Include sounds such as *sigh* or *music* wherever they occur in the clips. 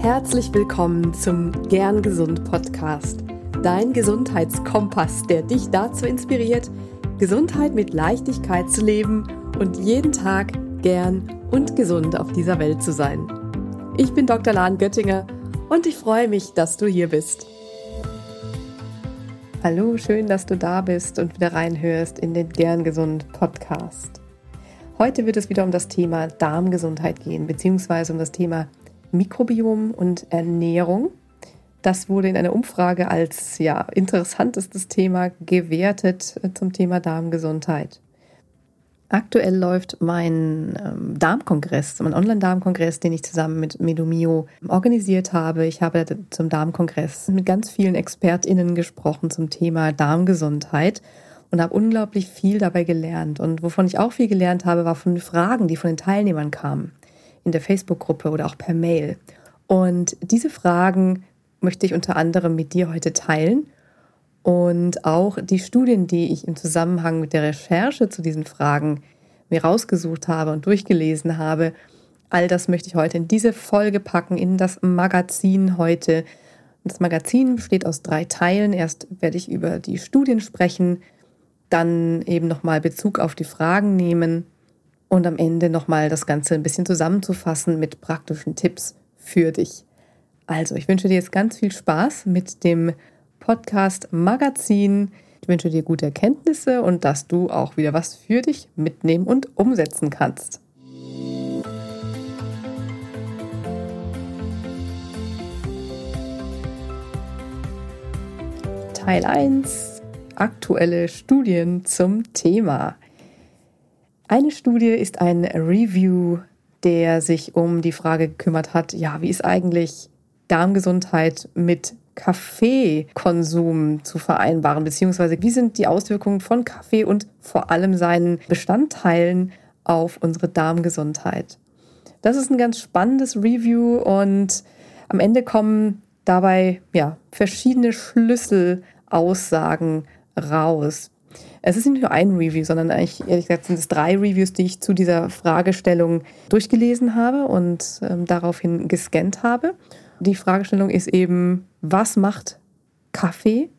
Herzlich willkommen zum Gern Gesund Podcast, dein Gesundheitskompass, der dich dazu inspiriert, Gesundheit mit Leichtigkeit zu leben und jeden Tag gern und gesund auf dieser Welt zu sein. Ich bin Dr. Lahn Göttinger und ich freue mich, dass du hier bist. Hallo, schön, dass du da bist und wieder reinhörst in den Gern Gesund Podcast. Heute wird es wieder um das Thema Darmgesundheit gehen, beziehungsweise um das Thema Mikrobiom und Ernährung. Das wurde in einer Umfrage als ja, interessantestes Thema gewertet äh, zum Thema Darmgesundheit. Aktuell läuft mein ähm, Darmkongress, mein Online-Darmkongress, den ich zusammen mit Medomio organisiert habe. Ich habe zum Darmkongress mit ganz vielen ExpertInnen gesprochen zum Thema Darmgesundheit und habe unglaublich viel dabei gelernt. Und wovon ich auch viel gelernt habe, war von Fragen, die von den Teilnehmern kamen in der Facebook-Gruppe oder auch per Mail. Und diese Fragen möchte ich unter anderem mit dir heute teilen. Und auch die Studien, die ich im Zusammenhang mit der Recherche zu diesen Fragen mir rausgesucht habe und durchgelesen habe, all das möchte ich heute in diese Folge packen, in das Magazin heute. Das Magazin besteht aus drei Teilen. Erst werde ich über die Studien sprechen, dann eben nochmal Bezug auf die Fragen nehmen und am Ende nochmal das Ganze ein bisschen zusammenzufassen mit praktischen Tipps für dich. Also, ich wünsche dir jetzt ganz viel Spaß mit dem Podcast Magazin. Ich wünsche dir gute Erkenntnisse und dass du auch wieder was für dich mitnehmen und umsetzen kannst. Teil 1. Aktuelle Studien zum Thema. Eine Studie ist ein Review, der sich um die Frage gekümmert hat, ja, wie ist eigentlich Darmgesundheit mit Kaffeekonsum zu vereinbaren, beziehungsweise wie sind die Auswirkungen von Kaffee und vor allem seinen Bestandteilen auf unsere Darmgesundheit. Das ist ein ganz spannendes Review und am Ende kommen dabei ja, verschiedene Schlüsselaussagen raus. Es ist nicht nur ein Review, sondern eigentlich, ehrlich gesagt, sind es drei Reviews, die ich zu dieser Fragestellung durchgelesen habe und ähm, daraufhin gescannt habe. Die Fragestellung ist eben, was macht Kaffee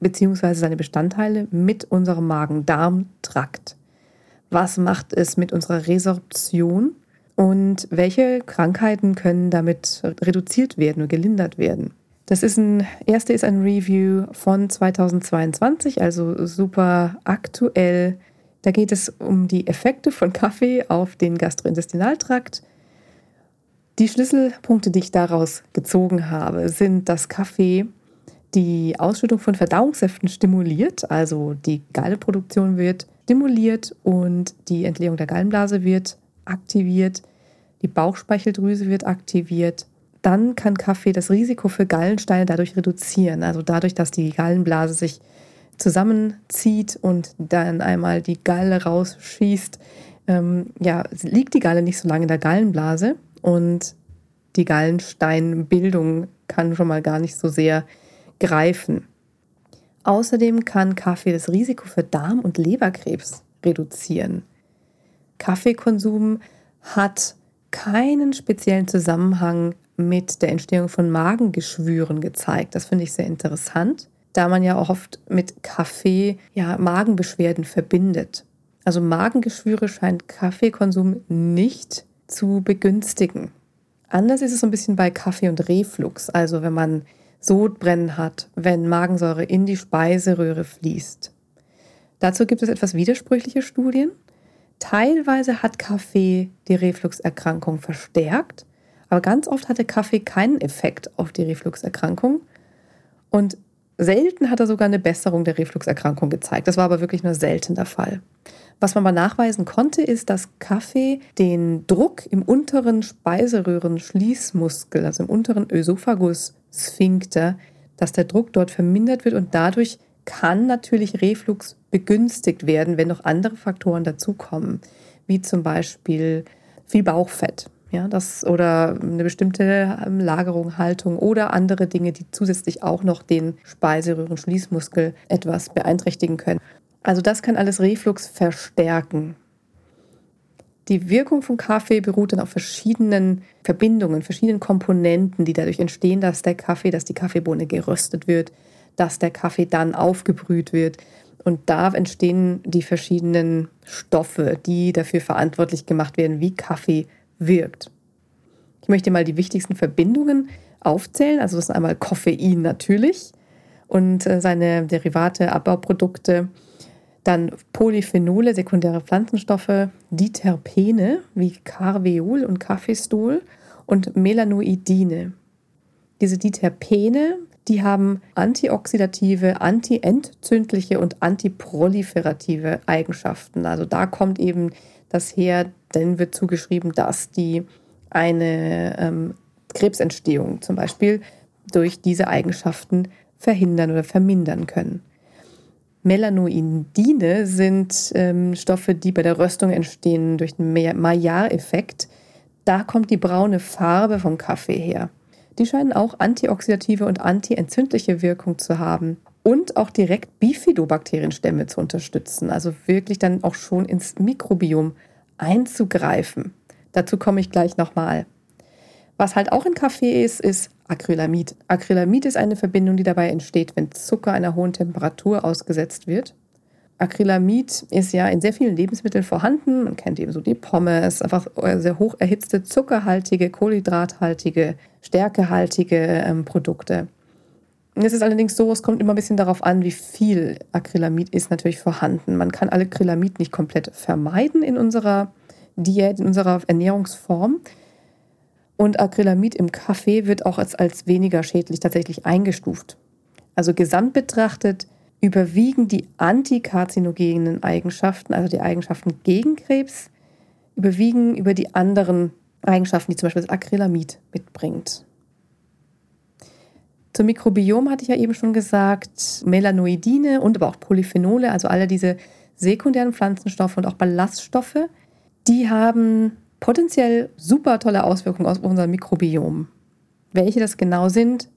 bzw. seine Bestandteile mit unserem Magen-Darm-Trakt? Was macht es mit unserer Resorption? Und welche Krankheiten können damit reduziert werden und gelindert werden? Das ist ein, erste ist ein Review von 2022, also super aktuell. Da geht es um die Effekte von Kaffee auf den Gastrointestinaltrakt. Die Schlüsselpunkte, die ich daraus gezogen habe, sind, dass Kaffee die Ausschüttung von Verdauungssäften stimuliert, also die Galleproduktion wird stimuliert und die Entleerung der Gallenblase wird aktiviert, die Bauchspeicheldrüse wird aktiviert dann kann Kaffee das Risiko für Gallensteine dadurch reduzieren. Also dadurch, dass die Gallenblase sich zusammenzieht und dann einmal die Galle rausschießt, ähm, ja, liegt die Galle nicht so lange in der Gallenblase und die Gallensteinbildung kann schon mal gar nicht so sehr greifen. Außerdem kann Kaffee das Risiko für Darm- und Leberkrebs reduzieren. Kaffeekonsum hat keinen speziellen Zusammenhang mit der Entstehung von Magengeschwüren gezeigt. Das finde ich sehr interessant, da man ja auch oft mit Kaffee ja Magenbeschwerden verbindet. Also Magengeschwüre scheint Kaffeekonsum nicht zu begünstigen. Anders ist es so ein bisschen bei Kaffee und Reflux, also wenn man Sodbrennen hat, wenn Magensäure in die Speiseröhre fließt. Dazu gibt es etwas widersprüchliche Studien. Teilweise hat Kaffee die Refluxerkrankung verstärkt, aber ganz oft hatte Kaffee keinen Effekt auf die Refluxerkrankung und selten hat er sogar eine Besserung der Refluxerkrankung gezeigt. Das war aber wirklich nur selten der Fall. Was man mal nachweisen konnte, ist, dass Kaffee den Druck im unteren Speiseröhrenschließmuskel, also im unteren Ösophagus-Sphinkter, dass der Druck dort vermindert wird und dadurch kann natürlich Reflux begünstigt werden, wenn noch andere Faktoren dazukommen, wie zum Beispiel viel Bauchfett. Ja, das oder eine bestimmte ähm, Lagerung, Haltung oder andere Dinge, die zusätzlich auch noch den Speiseröhrenschließmuskel etwas beeinträchtigen können. Also das kann alles Reflux verstärken. Die Wirkung von Kaffee beruht dann auf verschiedenen Verbindungen, verschiedenen Komponenten, die dadurch entstehen, dass der Kaffee, dass die Kaffeebohne geröstet wird, dass der Kaffee dann aufgebrüht wird. Und da entstehen die verschiedenen Stoffe, die dafür verantwortlich gemacht werden, wie Kaffee wirkt. Ich möchte mal die wichtigsten Verbindungen aufzählen. Also das ist einmal Koffein natürlich und äh, seine Derivate, Abbauprodukte. Dann Polyphenole, sekundäre Pflanzenstoffe, Diterpene wie Carveol und Kaffeestol und Melanoidine. Diese Diterpene, die haben antioxidative, antientzündliche und antiproliferative Eigenschaften. Also da kommt eben das her, denn wird zugeschrieben, dass die eine ähm, Krebsentstehung zum Beispiel durch diese Eigenschaften verhindern oder vermindern können. Melanoidine sind ähm, Stoffe, die bei der Röstung entstehen durch den Maillard-Effekt. Da kommt die braune Farbe vom Kaffee her. Die scheinen auch antioxidative und antientzündliche Wirkung zu haben und auch direkt Bifidobakterienstämme zu unterstützen, also wirklich dann auch schon ins Mikrobiom einzugreifen. Dazu komme ich gleich nochmal. Was halt auch in Kaffee ist, ist Acrylamid. Acrylamid ist eine Verbindung, die dabei entsteht, wenn Zucker einer hohen Temperatur ausgesetzt wird. Acrylamid ist ja in sehr vielen Lebensmitteln vorhanden. Man kennt eben so die Pommes, einfach sehr hoch erhitzte, zuckerhaltige, kohlenhydrathaltige, stärkehaltige ähm, Produkte. Es ist allerdings so, es kommt immer ein bisschen darauf an, wie viel Acrylamid ist natürlich vorhanden. Man kann Acrylamid nicht komplett vermeiden in unserer Diät, in unserer Ernährungsform. Und Acrylamid im Kaffee wird auch als, als weniger schädlich tatsächlich eingestuft. Also gesamt betrachtet überwiegen die antikarzinogenen Eigenschaften, also die Eigenschaften gegen Krebs, überwiegen über die anderen Eigenschaften, die zum Beispiel das Acrylamid mitbringt. Zum Mikrobiom hatte ich ja eben schon gesagt, Melanoidine und aber auch Polyphenole, also alle diese sekundären Pflanzenstoffe und auch Ballaststoffe, die haben potenziell super tolle Auswirkungen auf unser Mikrobiom. Welche das genau sind,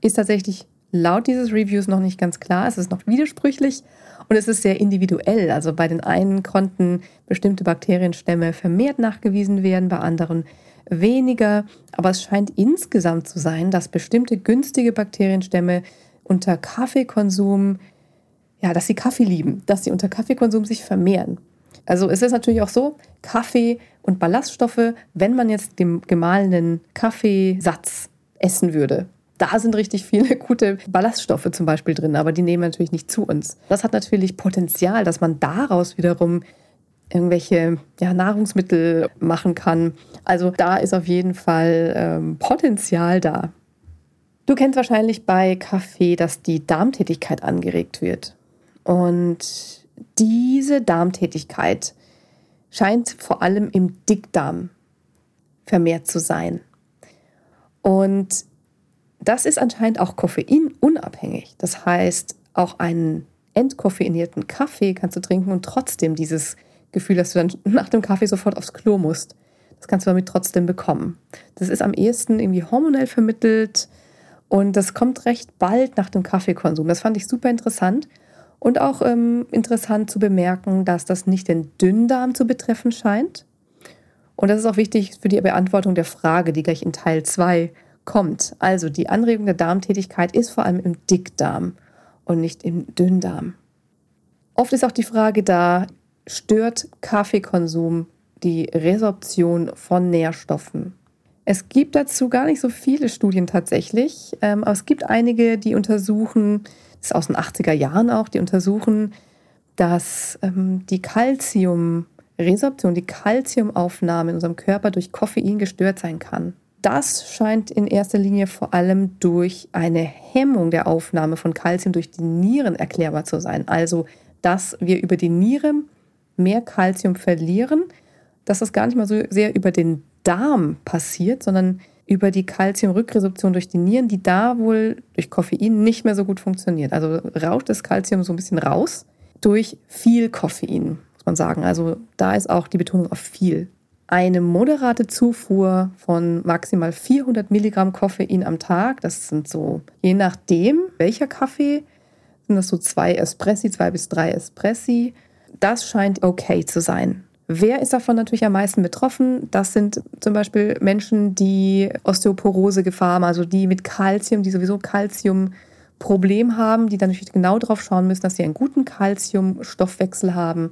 ist tatsächlich laut dieses Reviews noch nicht ganz klar. Es ist noch widersprüchlich und es ist sehr individuell. Also bei den einen konnten bestimmte Bakterienstämme vermehrt nachgewiesen werden, bei anderen weniger. Aber es scheint insgesamt zu sein, dass bestimmte günstige Bakterienstämme unter Kaffeekonsum, ja, dass sie Kaffee lieben, dass sie unter Kaffeekonsum sich vermehren. Also es ist natürlich auch so, Kaffee und Ballaststoffe, wenn man jetzt den gemahlenen Kaffeesatz essen würde, da sind richtig viele *laughs* gute Ballaststoffe zum Beispiel drin, aber die nehmen natürlich nicht zu uns. Das hat natürlich Potenzial, dass man daraus wiederum irgendwelche ja, Nahrungsmittel machen kann. Also da ist auf jeden Fall ähm, Potenzial da. Du kennst wahrscheinlich bei Kaffee, dass die Darmtätigkeit angeregt wird. Und diese Darmtätigkeit scheint vor allem im Dickdarm vermehrt zu sein. Und das ist anscheinend auch koffeinunabhängig. Das heißt, auch einen entkoffeinierten Kaffee kannst du trinken und trotzdem dieses Gefühl, dass du dann nach dem Kaffee sofort aufs Klo musst. Das kannst du damit trotzdem bekommen. Das ist am ehesten irgendwie hormonell vermittelt und das kommt recht bald nach dem Kaffeekonsum. Das fand ich super interessant. Und auch ähm, interessant zu bemerken, dass das nicht den Dünndarm zu betreffen scheint. Und das ist auch wichtig für die Beantwortung der Frage, die gleich in Teil 2 kommt. Also die Anregung der Darmtätigkeit ist vor allem im Dickdarm und nicht im Dünndarm. Oft ist auch die Frage da, stört Kaffeekonsum die Resorption von Nährstoffen? Es gibt dazu gar nicht so viele Studien tatsächlich, ähm, aber es gibt einige, die untersuchen, das ist aus den 80er Jahren auch, die untersuchen, dass ähm, die Calciumresorption, die Calciumaufnahme in unserem Körper durch Koffein gestört sein kann. Das scheint in erster Linie vor allem durch eine Hemmung der Aufnahme von Kalzium durch die Nieren erklärbar zu sein. Also, dass wir über die Niere mehr Kalzium verlieren, dass das gar nicht mal so sehr über den Darm passiert, sondern über die Kalziumrückresorption durch die Nieren, die da wohl durch Koffein nicht mehr so gut funktioniert. Also rauscht das Kalzium so ein bisschen raus durch viel Koffein, muss man sagen. Also da ist auch die Betonung auf viel. Eine moderate Zufuhr von maximal 400 Milligramm Koffein am Tag, das sind so, je nachdem, welcher Kaffee, sind das so zwei Espressi, zwei bis drei Espressi. Das scheint okay zu sein Wer ist davon natürlich am meisten betroffen? Das sind zum Beispiel Menschen, die Osteoporose-Gefahr haben, also die mit Kalzium, die sowieso Kalzium-Problem haben, die dann natürlich genau darauf schauen müssen, dass sie einen guten Kalziumstoffwechsel haben,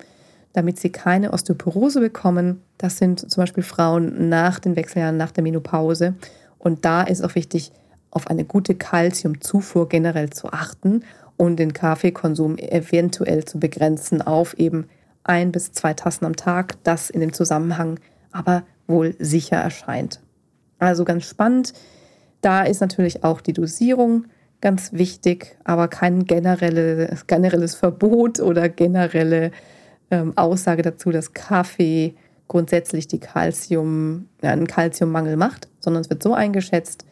damit sie keine Osteoporose bekommen. Das sind zum Beispiel Frauen nach den Wechseljahren, nach der Menopause. Und da ist auch wichtig, auf eine gute Kalziumzufuhr generell zu achten und den Kaffeekonsum eventuell zu begrenzen auf eben ein bis zwei Tassen am Tag, das in dem Zusammenhang aber wohl sicher erscheint. Also ganz spannend. Da ist natürlich auch die Dosierung ganz wichtig, aber kein generelles, generelles Verbot oder generelle ähm, Aussage dazu, dass Kaffee grundsätzlich die Calcium, ja, einen Kalziummangel macht, sondern es wird so eingeschätzt,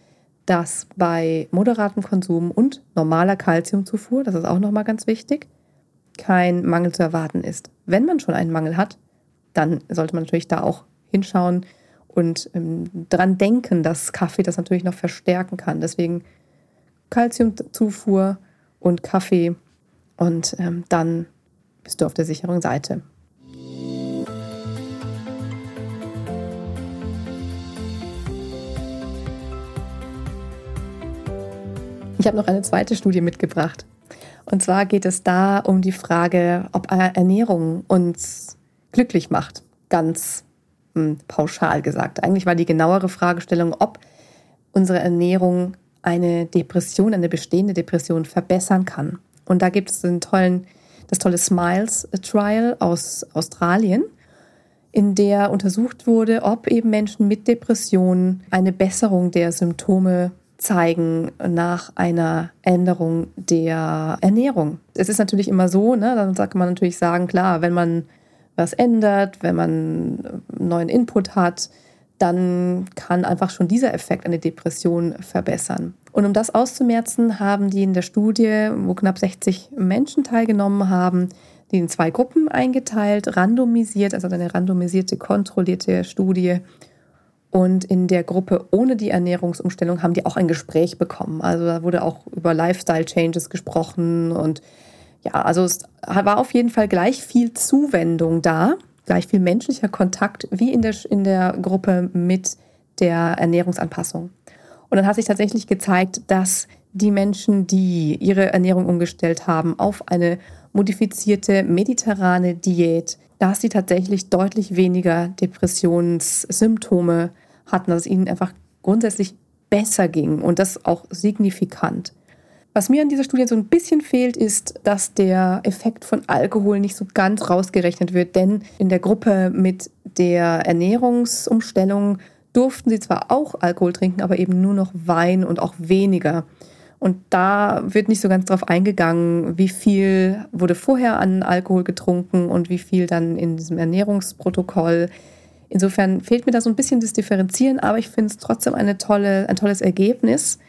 dass bei moderatem Konsum und normaler Kalziumzufuhr, das ist auch nochmal ganz wichtig, kein Mangel zu erwarten ist. Wenn man schon einen Mangel hat, dann sollte man natürlich da auch hinschauen und ähm, dran denken, dass Kaffee das natürlich noch verstärken kann. Deswegen Kalziumzufuhr und Kaffee und ähm, dann bist du auf der sicheren Seite. Ich habe noch eine zweite Studie mitgebracht. Und zwar geht es da um die Frage, ob Ernährung uns glücklich macht. Ganz hm, pauschal gesagt. Eigentlich war die genauere Fragestellung, ob unsere Ernährung eine Depression, eine bestehende Depression verbessern kann. Und da gibt es den tollen, das tolle Smiles Trial aus Australien, in der untersucht wurde, ob eben Menschen mit Depressionen eine Besserung der Symptome zeigen nach einer Änderung der Ernährung. Es ist natürlich immer so, ne, dann kann man natürlich sagen, klar, wenn man was ändert, wenn man neuen Input hat, dann kann einfach schon dieser Effekt eine Depression verbessern. Und um das auszumerzen, haben die in der Studie, wo knapp 60 Menschen teilgenommen haben, die in zwei Gruppen eingeteilt, randomisiert, also eine randomisierte, kontrollierte Studie und in der Gruppe ohne die Ernährungsumstellung haben die auch ein Gespräch bekommen. Also da wurde auch über Lifestyle-Changes gesprochen und ja, also es war auf jeden Fall gleich viel Zuwendung da, gleich viel menschlicher Kontakt wie in der, in der Gruppe mit der Ernährungsanpassung. Und dann hat sich tatsächlich gezeigt, dass die Menschen, die ihre Ernährung umgestellt haben auf eine modifizierte mediterrane Diät, dass sie tatsächlich deutlich weniger Depressionssymptome hatten, dass es ihnen einfach grundsätzlich besser ging und das auch signifikant. Was mir an dieser Studie so ein bisschen fehlt, ist, dass der Effekt von Alkohol nicht so ganz rausgerechnet wird, denn in der Gruppe mit der Ernährungsumstellung durften sie zwar auch Alkohol trinken, aber eben nur noch Wein und auch weniger. Und da wird nicht so ganz drauf eingegangen, wie viel wurde vorher an Alkohol getrunken und wie viel dann in diesem Ernährungsprotokoll Insofern fehlt mir da so ein bisschen das Differenzieren, aber ich finde es trotzdem eine tolle, ein tolles Ergebnis.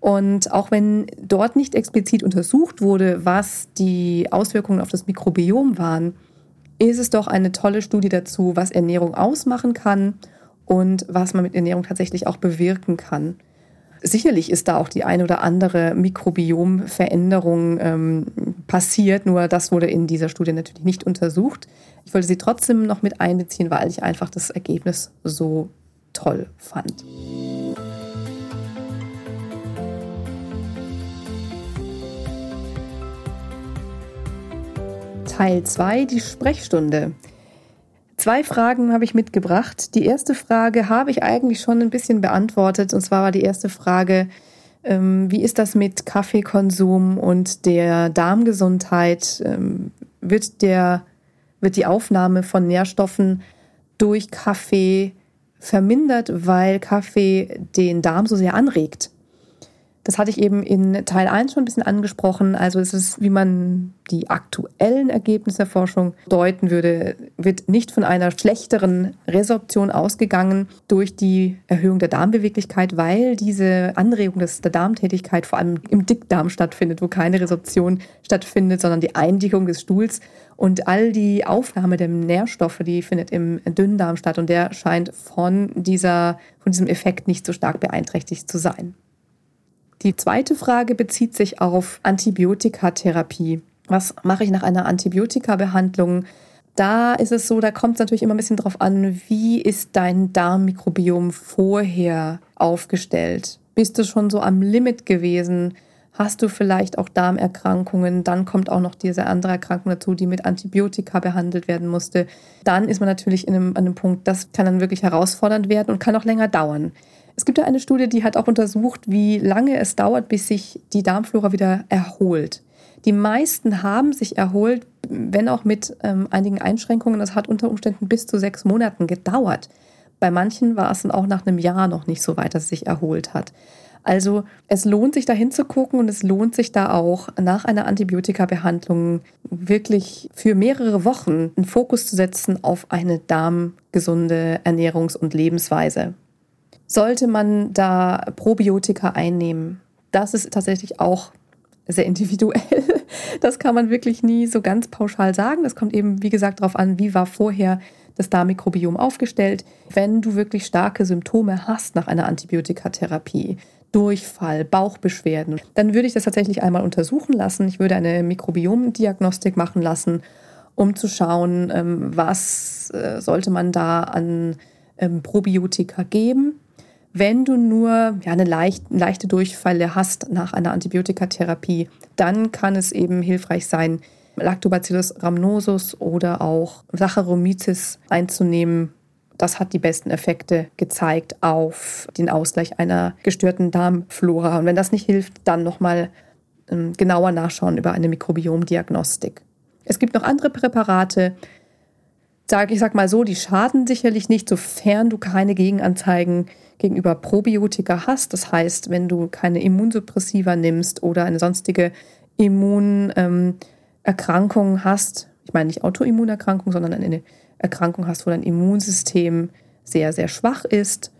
Und auch wenn dort nicht explizit untersucht wurde, was die Auswirkungen auf das Mikrobiom waren, ist es doch eine tolle Studie dazu, was Ernährung ausmachen kann und was man mit Ernährung tatsächlich auch bewirken kann. Sicherlich ist da auch die ein oder andere Mikrobiomveränderung ähm, passiert, nur das wurde in dieser Studie natürlich nicht untersucht. Ich wollte sie trotzdem noch mit einbeziehen, weil ich einfach das Ergebnis so toll fand. Teil 2, die Sprechstunde. Zwei Fragen habe ich mitgebracht. Die erste Frage habe ich eigentlich schon ein bisschen beantwortet. Und zwar war die erste Frage, ähm, wie ist das mit Kaffeekonsum und der Darmgesundheit? Ähm, wird, der, wird die Aufnahme von Nährstoffen durch Kaffee vermindert, weil Kaffee den Darm so sehr anregt? Das hatte ich eben in Teil 1 schon ein bisschen angesprochen. Also es ist, wie man die aktuellen Ergebnisse der Forschung deuten würde, wird nicht von einer schlechteren Resorption ausgegangen durch die Erhöhung der Darmbeweglichkeit, weil diese Anregung des, der Darmtätigkeit vor allem im Dickdarm stattfindet, wo keine Resorption stattfindet, sondern die Eindickung des Stuhls. Und all die Aufnahme der Nährstoffe, die findet im Dünndarm statt und der scheint von, dieser, von diesem Effekt nicht so stark beeinträchtigt zu sein. Die zweite Frage bezieht sich auf Antibiotikatherapie. Was mache ich nach einer Antibiotika-Behandlung? Da ist es so, da kommt es natürlich immer ein bisschen drauf an, wie ist dein Darmmikrobiom vorher aufgestellt? Bist du schon so am Limit gewesen? Hast du vielleicht auch Darmerkrankungen? Dann kommt auch noch diese andere Erkrankung dazu, die mit Antibiotika behandelt werden musste. Dann ist man natürlich in einem, an einem Punkt, das kann dann wirklich herausfordernd werden und kann auch länger dauern. Es gibt ja eine Studie, die hat auch untersucht, wie lange es dauert, bis sich die Darmflora wieder erholt. Die meisten haben sich erholt, wenn auch mit ähm, einigen Einschränkungen. Das hat unter Umständen bis zu sechs Monaten gedauert. Bei manchen war es dann auch nach einem Jahr noch nicht so weit, dass es sich erholt hat. Also es lohnt sich da hinzugucken und es lohnt sich da auch nach einer Antibiotika-Behandlung wirklich für mehrere Wochen einen Fokus zu setzen auf eine darmgesunde Ernährungs- und Lebensweise. Sollte man da Probiotika einnehmen? Das ist tatsächlich auch sehr individuell. *laughs* Das kann man wirklich nie so ganz pauschal sagen. Das kommt eben, wie gesagt, darauf an, wie war vorher das Darmmikrobiom aufgestellt. Wenn du wirklich starke Symptome hast nach einer Antibiotikatherapie, Durchfall, Bauchbeschwerden, dann würde ich das tatsächlich einmal untersuchen lassen. Ich würde eine Mikrobiomdiagnostik machen lassen, um zu schauen, ähm, was äh, sollte man da an ähm, Probiotika geben. Wenn du nur ja, eine leicht, leichte Durchfälle hast nach einer Antibiotikatherapie, dann kann es eben hilfreich sein, Lactobacillus rhamnosus oder auch Saccharomyces einzunehmen, das hat die besten Effekte gezeigt auf den Ausgleich einer gestörten Darmflora. Und wenn das nicht hilft, dann nochmal ähm, genauer nachschauen über eine Mikrobiomdiagnostik. Es gibt noch andere Präparate, sage ich sag mal so, die schaden sicherlich nicht, sofern du keine Gegenanzeigen gegenüber Probiotika hast. Das heißt, wenn du keine Immunsuppressiva nimmst oder eine sonstige Immunerkrankung ähm, hast, ich meine nicht Autoimmunerkrankung, sondern eine Erkrankung hast, wo dein Immunsystem sehr, sehr schwach ist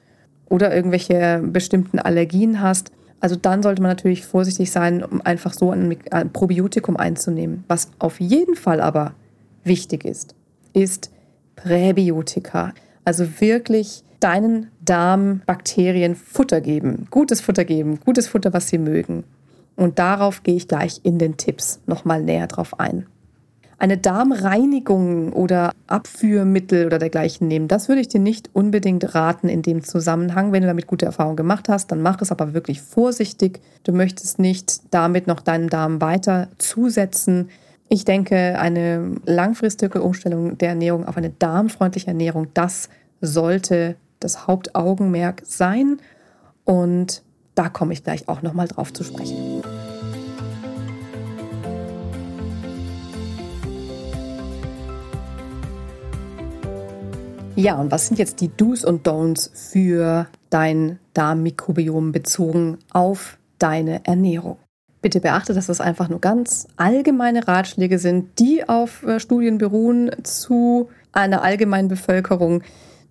oder irgendwelche bestimmten Allergien hast, also dann sollte man natürlich vorsichtig sein, um einfach so ein, Probiotikum einzunehmen. Was auf jeden Fall aber wichtig ist, ist Präbiotika. Also wirklich deinen Darmbakterien Futter geben, gutes Futter geben, gutes Futter, was sie mögen. Und darauf gehe ich gleich in den Tipps nochmal näher drauf ein eine Darmreinigung oder Abführmittel oder dergleichen nehmen. Das würde ich dir nicht unbedingt raten in dem Zusammenhang. Wenn du damit gute Erfahrungen gemacht hast, dann mach es aber wirklich vorsichtig. Du möchtest nicht damit noch deinen Darm weiter zusetzen. Ich denke, eine langfristige Umstellung der Ernährung auf eine darmfreundliche Ernährung, das sollte das Hauptaugenmerk sein. Und da komme ich gleich auch nochmal drauf zu sprechen. Ja, und was sind jetzt die Do's und Don'ts für dein Darmmikrobiom bezogen auf deine Ernährung? Bitte beachte, dass das einfach nur ganz allgemeine Ratschläge sind, die auf äh, Studien beruhen zu einer allgemeinen Bevölkerung.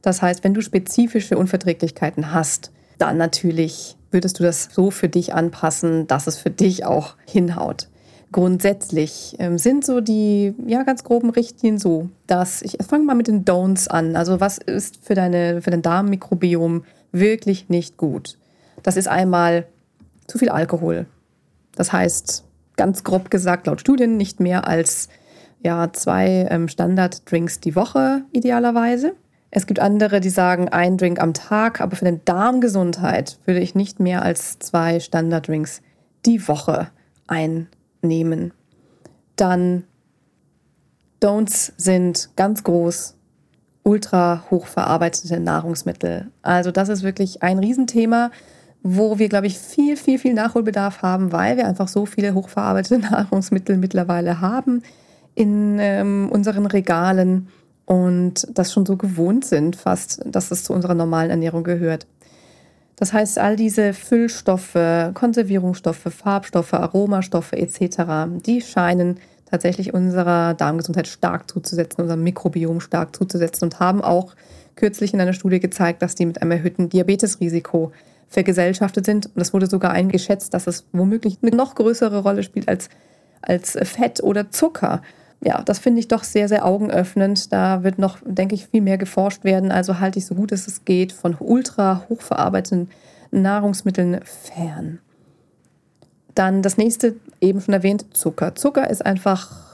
Das heißt, wenn du spezifische Unverträglichkeiten hast, dann natürlich würdest du das so für dich anpassen, dass es für dich auch hinhaut grundsätzlich ähm, sind so die ja ganz groben Richtlinien so, dass ich fange mal mit den Don'ts an. Also was ist für deine für dein Darmmikrobiom wirklich nicht gut? Das ist einmal zu viel Alkohol. Das heißt ganz grob gesagt laut Studien nicht mehr als ja zwei ähm, Standarddrinks die Woche idealerweise. Es gibt andere, die sagen ein Drink am Tag, aber für deine Darmgesundheit würde ich nicht mehr als zwei Standarddrinks die Woche ein nehmen. Dann Don'ts sind ganz groß ultra hochverarbeitete Nahrungsmittel. Also das ist wirklich ein Riesenthema, wo wir, glaube ich, viel, viel, viel Nachholbedarf haben, weil wir einfach so viele hochverarbeitete *laughs* Nahrungsmittel mittlerweile haben in ähm, unseren Regalen und das schon so gewohnt sind, fast, dass es zu unserer normalen Ernährung gehört. Das heißt, all diese Füllstoffe, Konservierungsstoffe, Farbstoffe, Aromastoffe etc., die scheinen tatsächlich unserer Darmgesundheit stark zuzusetzen, unserem Mikrobiom stark zuzusetzen und haben auch kürzlich in einer Studie gezeigt, dass die mit einem erhöhten Diabetesrisiko vergesellschaftet sind. Und es wurde sogar eingeschätzt, dass es womöglich eine noch größere Rolle spielt als, als Fett oder Zucker ja, das finde ich doch sehr, sehr augenöffnend. Da wird noch, denke ich, viel mehr geforscht werden. Also halte ich so gut es geht von ultra hochverarbeiteten Nahrungsmitteln fern. Dann das nächste, eben schon erwähnt, Zucker. Zucker ist einfach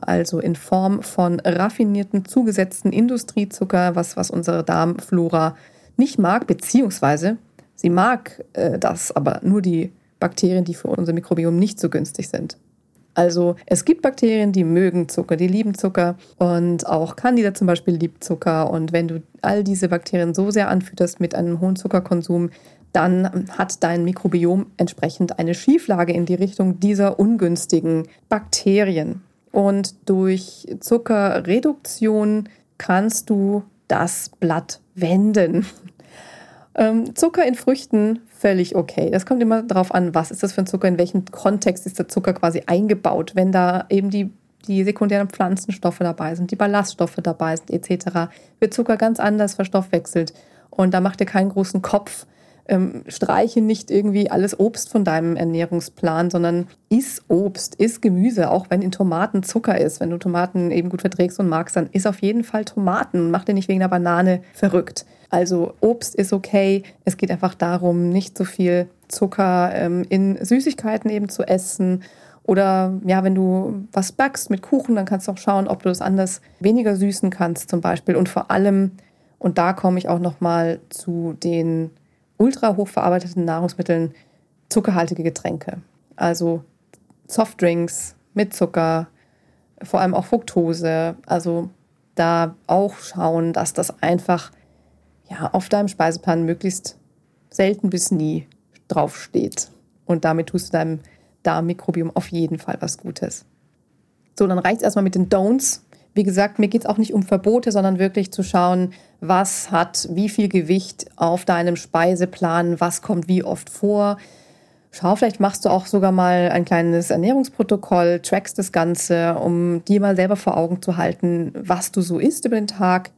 also in Form von raffinierten, zugesetzten Industriezucker, was, was unsere Darmflora nicht mag, beziehungsweise sie mag äh, das, aber nur die Bakterien, die für unser Mikrobiom nicht so günstig sind. Also es gibt Bakterien, die mögen Zucker, die lieben Zucker und auch Candida zum Beispiel liebt Zucker. Und wenn du all diese Bakterien so sehr anfütterst mit einem hohen Zuckerkonsum, dann hat dein Mikrobiom entsprechend eine Schieflage in die Richtung dieser ungünstigen Bakterien. Und durch Zuckerreduktion kannst du das Blatt wenden. Ähm, Zucker in Früchten völlig okay. Das kommt immer darauf an, was ist das für ein Zucker, in welchem Kontext ist der Zucker quasi eingebaut. Wenn da eben die, die sekundären Pflanzenstoffe dabei sind, die Ballaststoffe dabei sind, etc., wird Zucker ganz anders verstoffwechselt. Und da macht ihr keinen großen Kopf. Ähm, streiche nicht irgendwie alles Obst von deinem Ernährungsplan, sondern iss Obst, iss Gemüse, auch wenn in Tomaten Zucker ist. Wenn du Tomaten eben gut verträgst und magst, dann iss auf jeden Fall Tomaten. Mach dir nicht wegen der Banane verrückt. Also Obst ist okay. Es geht einfach darum, nicht so viel Zucker ähm, in Süßigkeiten eben zu essen. Oder ja, wenn du was backst mit Kuchen, dann kannst du auch schauen, ob du das anders weniger süßen kannst zum Beispiel. Und vor allem, und da komme ich auch nochmal zu den ultra hochverarbeiteten Nahrungsmitteln, zuckerhaltige Getränke. Also Softdrinks mit Zucker, vor allem auch Fructose. Also da auch schauen, dass das einfach ja, auf deinem Speiseplan möglichst selten bis nie draufsteht. Und damit tust du deinem Darmmikrobiom auf jeden Fall was Gutes. So, dann reicht es erstmal mit den Don'ts. Wie gesagt, mir geht es auch nicht um Verbote, sondern wirklich zu schauen, was hat wie viel Gewicht auf deinem Speiseplan, was kommt wie oft vor. Schau, vielleicht machst du auch sogar mal ein kleines Ernährungsprotokoll, trackst das Ganze, um dir mal selber vor Augen zu halten, was du so isst über den Tag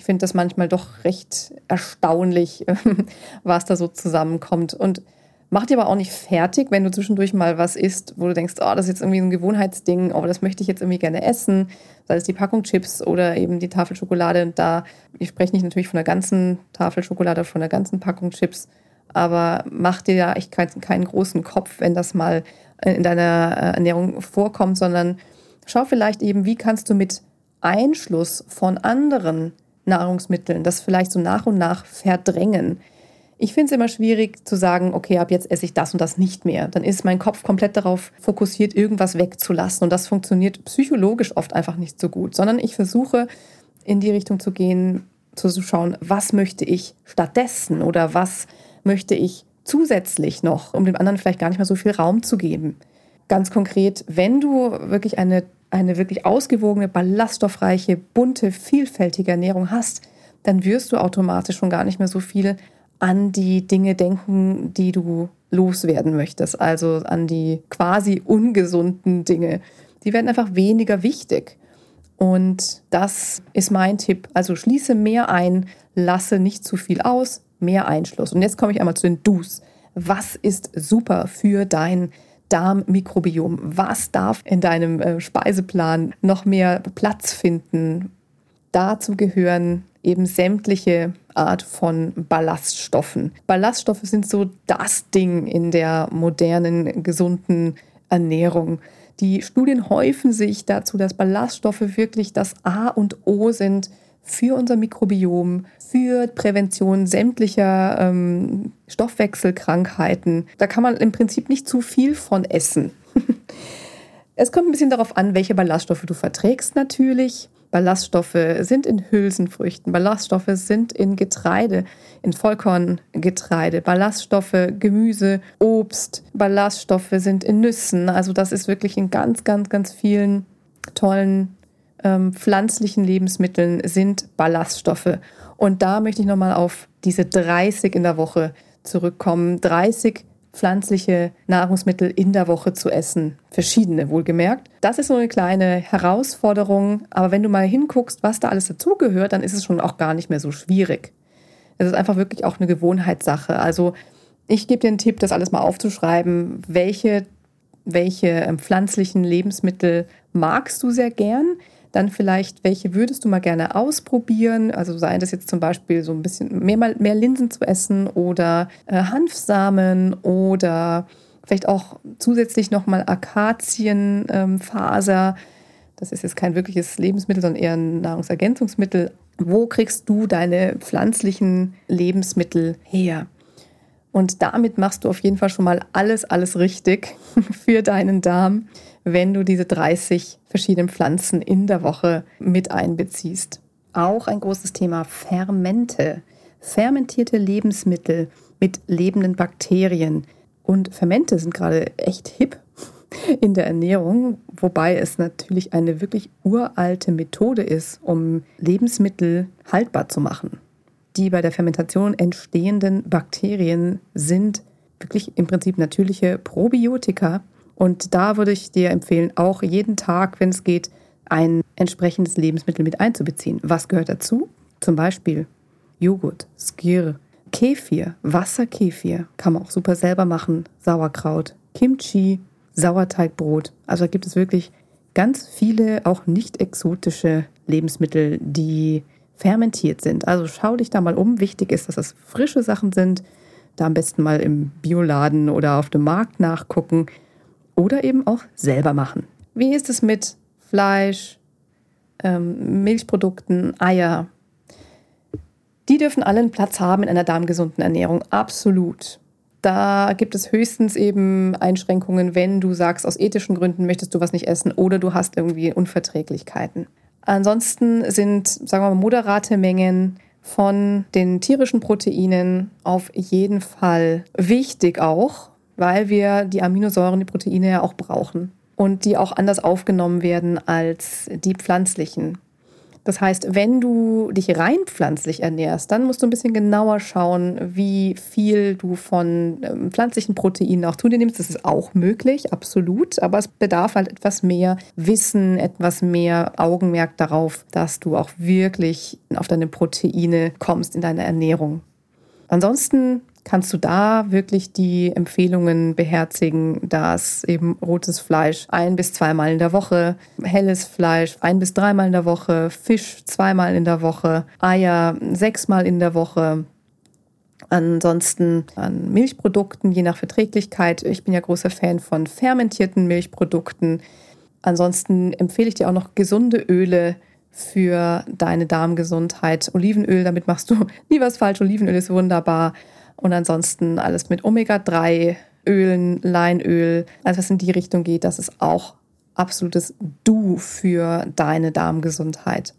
ich finde das manchmal doch recht erstaunlich, *laughs* was da so zusammenkommt. Und mach dir aber auch nicht fertig, wenn du zwischendurch mal was isst, wo du denkst, oh, das ist jetzt irgendwie ein Gewohnheitsding, oh, das möchte ich jetzt irgendwie gerne essen, sei es die Packung Chips oder eben die Tafel Schokolade. Und da, ich spreche nicht natürlich von der ganzen Tafel Schokolade, von der ganzen Packung Chips, aber mach dir ja echt keinen, keinen großen Kopf, wenn das mal in deiner äh, Ernährung vorkommt, sondern schau vielleicht eben, wie kannst du mit Einschluss von anderen Nahrungsmitteln, das vielleicht so nach und nach verdrängen. Ich finde es immer schwierig zu sagen, okay, ab jetzt esse ich das und das nicht mehr. Dann ist mein Kopf komplett darauf fokussiert, irgendwas wegzulassen. Und das funktioniert psychologisch oft einfach nicht so gut, sondern ich versuche in die Richtung zu gehen, zu schauen, was möchte ich stattdessen oder was möchte ich zusätzlich noch, um dem anderen vielleicht gar nicht mehr so viel Raum zu geben. Ganz konkret, wenn du wirklich eine eine wirklich ausgewogene, ballaststoffreiche, bunte, vielfältige Ernährung hast, dann wirst du automatisch schon gar nicht mehr so viel an die Dinge denken, die du loswerden möchtest, also an die quasi ungesunden Dinge. Die werden einfach weniger wichtig. Und das ist mein Tipp. Also schließe mehr ein, lasse nicht zu viel aus, mehr Einschluss. Und jetzt komme ich einmal zu den Do's. Was ist super für dein Darmmikrobiom. Was darf in deinem äh, Speiseplan noch mehr Platz finden? Dazu gehören eben sämtliche Art von Ballaststoffen. Ballaststoffe sind so das Ding in der modernen, gesunden Ernährung. Die Studien häufen sich dazu, dass Ballaststoffe wirklich das A und O sind für unser Mikrobiom, für Prävention sämtlicher ähm, Stoffwechselkrankheiten. Da kann man im Prinzip nicht zu viel von essen. *laughs* es kommt ein bisschen darauf an, welche Ballaststoffe du verträgst natürlich. Ballaststoffe sind in Hülsenfrüchten, Ballaststoffe sind in Getreide, in Vollkorngetreide, Ballaststoffe, Gemüse, Obst, Ballaststoffe sind in Nüssen. Also das ist wirklich in ganz, ganz, ganz vielen tollen ähm, pflanzlichen Lebensmitteln sind Ballaststoffe. Und da möchte ich nochmal auf diese 30 in der Woche zurückkommen. 30 pflanzliche Nahrungsmittel in der Woche zu essen. Verschiedene, wohlgemerkt. Das ist so eine kleine Herausforderung. Aber wenn du mal hinguckst, was da alles dazugehört, dann ist es schon auch gar nicht mehr so schwierig. Es ist einfach wirklich auch eine Gewohnheitssache. Also ich gebe dir einen Tipp, das alles mal aufzuschreiben. Welche, welche ähm, pflanzlichen Lebensmittel magst du sehr gern? Dann vielleicht, welche würdest du mal gerne ausprobieren? Also sei das jetzt zum Beispiel so ein bisschen mehr, mehr Linsen zu essen oder äh, Hanfsamen oder vielleicht auch zusätzlich nochmal Akazienfaser. Ähm, das ist jetzt kein wirkliches Lebensmittel, sondern eher ein Nahrungsergänzungsmittel. Wo kriegst du deine pflanzlichen Lebensmittel her? Und damit machst du auf jeden Fall schon mal alles, alles richtig *laughs* für deinen Darm, wenn du diese 30 verschiedenen Pflanzen in der Woche mit einbeziehst. Auch ein großes Thema Fermente. Fermentierte Lebensmittel mit lebenden Bakterien. Und Fermente sind gerade echt hip *laughs* in der Ernährung, wobei es natürlich eine wirklich uralte Methode ist, um Lebensmittel haltbar zu machen. Die bei der Fermentation entstehenden Bakterien sind wirklich im Prinzip natürliche Probiotika. Und da würde ich dir empfehlen, auch jeden Tag, wenn es geht, ein entsprechendes Lebensmittel mit einzubeziehen. Was gehört dazu? Zum Beispiel Joghurt, Skir, Kefir, Wasserkefir, kann man auch super selber machen, Sauerkraut, Kimchi, Sauerteigbrot. Also da gibt es wirklich ganz viele auch nicht exotische Lebensmittel, die fermentiert sind. Also schau dich da mal um. Wichtig ist, dass das frische Sachen sind. Da am besten mal im Bioladen oder auf dem Markt nachgucken oder eben auch selber machen. Wie ist es mit Fleisch, ähm, Milchprodukten, Eier? Die dürfen allen Platz haben in einer darmgesunden Ernährung. Absolut. Da gibt es höchstens eben Einschränkungen, wenn du sagst, aus ethischen Gründen möchtest du was nicht essen oder du hast irgendwie Unverträglichkeiten. Ansonsten sind, sagen wir mal, moderate Mengen von den tierischen Proteinen auf jeden Fall wichtig auch, weil wir die Aminosäuren, die Proteine ja auch brauchen und die auch anders aufgenommen werden als die pflanzlichen. Das heißt, wenn du dich rein pflanzlich ernährst, dann musst du ein bisschen genauer schauen, wie viel du von ähm, pflanzlichen Proteinen auch zu dir nimmst. Das ist auch möglich, absolut. Aber es bedarf halt etwas mehr Wissen, etwas mehr Augenmerk darauf, dass du auch wirklich auf deine Proteine kommst in deiner Ernährung. Ansonsten kannst du da wirklich die Empfehlungen beherzigen, dass eben rotes Fleisch ein bis zweimal in der Woche, helles Fleisch ein bis dreimal in der Woche, Fisch zweimal in der Woche, Eier sechsmal in der Woche. Ansonsten an Milchprodukten, je nach Verträglichkeit. Ich bin ja großer Fan von fermentierten Milchprodukten. Ansonsten empfehle ich dir auch noch gesunde Öle für deine Darmgesundheit. Olivenöl, damit machst du *laughs* nie was falsch. Olivenöl ist wunderbar. Und ansonsten alles mit Omega-3, Ölen, Leinöl, alles was in die Richtung geht, das ist auch absolutes Du für deine Darmgesundheit.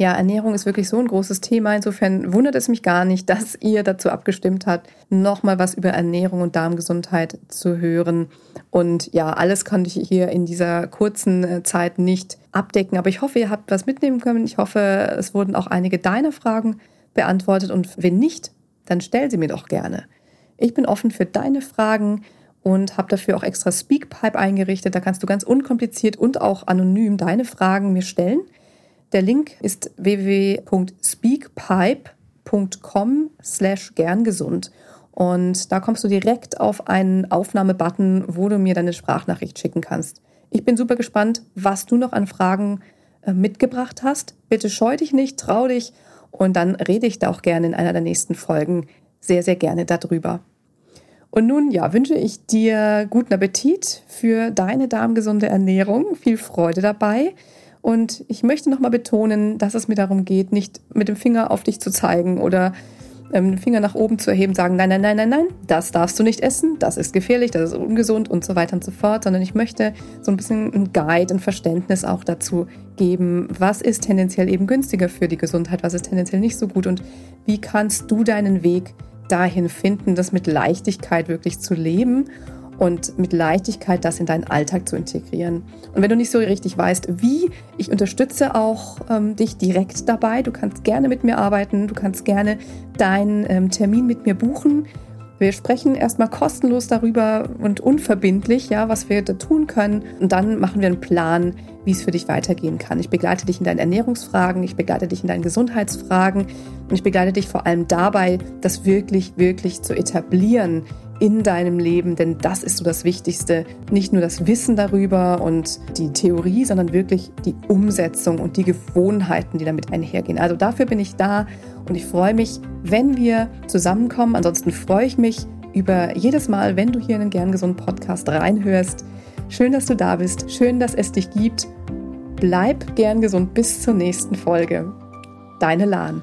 Ja, Ernährung ist wirklich so ein großes Thema. Insofern wundert es mich gar nicht, *laughs* dass ihr dazu abgestimmt habt, nochmal was über Ernährung und Darmgesundheit zu hören. Und ja, alles konnte ich hier in dieser kurzen äh, Zeit nicht abdecken. Aber ich hoffe, ihr habt was mitnehmen können. Ich hoffe, es wurden auch einige deiner Fragen beantwortet. Und wenn nicht, dann stell sie mir doch gerne. Ich bin offen für deine Fragen und habe dafür auch extra Speakpipe eingerichtet. Da kannst du ganz unkompliziert und auch anonym deine Fragen mir stellen. Der Link ist www.speakpipe.com slash gerngesund. Und da kommst du direkt auf einen Aufnahmebutton, wo du mir deine Sprachnachricht schicken kannst. Ich bin super gespannt, was du noch an Fragen äh, mitgebracht hast. Bitte scheu dich nicht, trau dich und dann rede ich da auch gerne in einer der nächsten Folgen sehr, sehr gerne darüber. Und nun, ja, wünsche ich dir guten Appetit für deine darmgesunde Ernährung, viel Freude dabei. Und ich möchte nochmal betonen, dass es mir darum geht, nicht mit dem Finger auf dich zu zeigen oder ähm, den Finger nach oben zu erheben, sagen, nein, nein, nein, nein, nein, das darfst du nicht essen, das ist gefährlich, das ist ungesund und so weiter und so fort, sondern ich möchte so ein bisschen ein Guide, ein Verständnis auch dazu geben, was ist tendenziell eben günstiger für die Gesundheit, was ist tendenziell nicht so gut und wie kannst du deinen Weg dahin finden, das mit Leichtigkeit wirklich zu leben und mit Leichtigkeit das in deinen Alltag zu integrieren. Und wenn du nicht so richtig weißt, wie, ich unterstütze auch ähm, dich direkt dabei. Du kannst gerne mit mir arbeiten, du kannst gerne deinen ähm, Termin mit mir buchen. Wir sprechen erstmal kostenlos darüber und unverbindlich, ja, was wir da tun können. Und dann machen wir einen Plan, wie es für dich weitergehen kann. Ich begleite dich in deinen Ernährungsfragen, ich begleite dich in deinen Gesundheitsfragen und ich begleite dich vor allem dabei, das wirklich, wirklich zu etablieren in deinem Leben, denn das ist so das Wichtigste. Nicht nur das Wissen darüber und die Theorie, sondern wirklich die Umsetzung und die Gewohnheiten, die damit einhergehen. Also dafür bin ich da und ich freue mich, wenn wir zusammenkommen. Ansonsten freue ich mich über jedes Mal, wenn du hier in den Gern Gesund Podcast reinhörst. Schön, dass du da bist. Schön, dass es dich gibt. Bleib gern gesund bis zur nächsten Folge. Deine Lahn.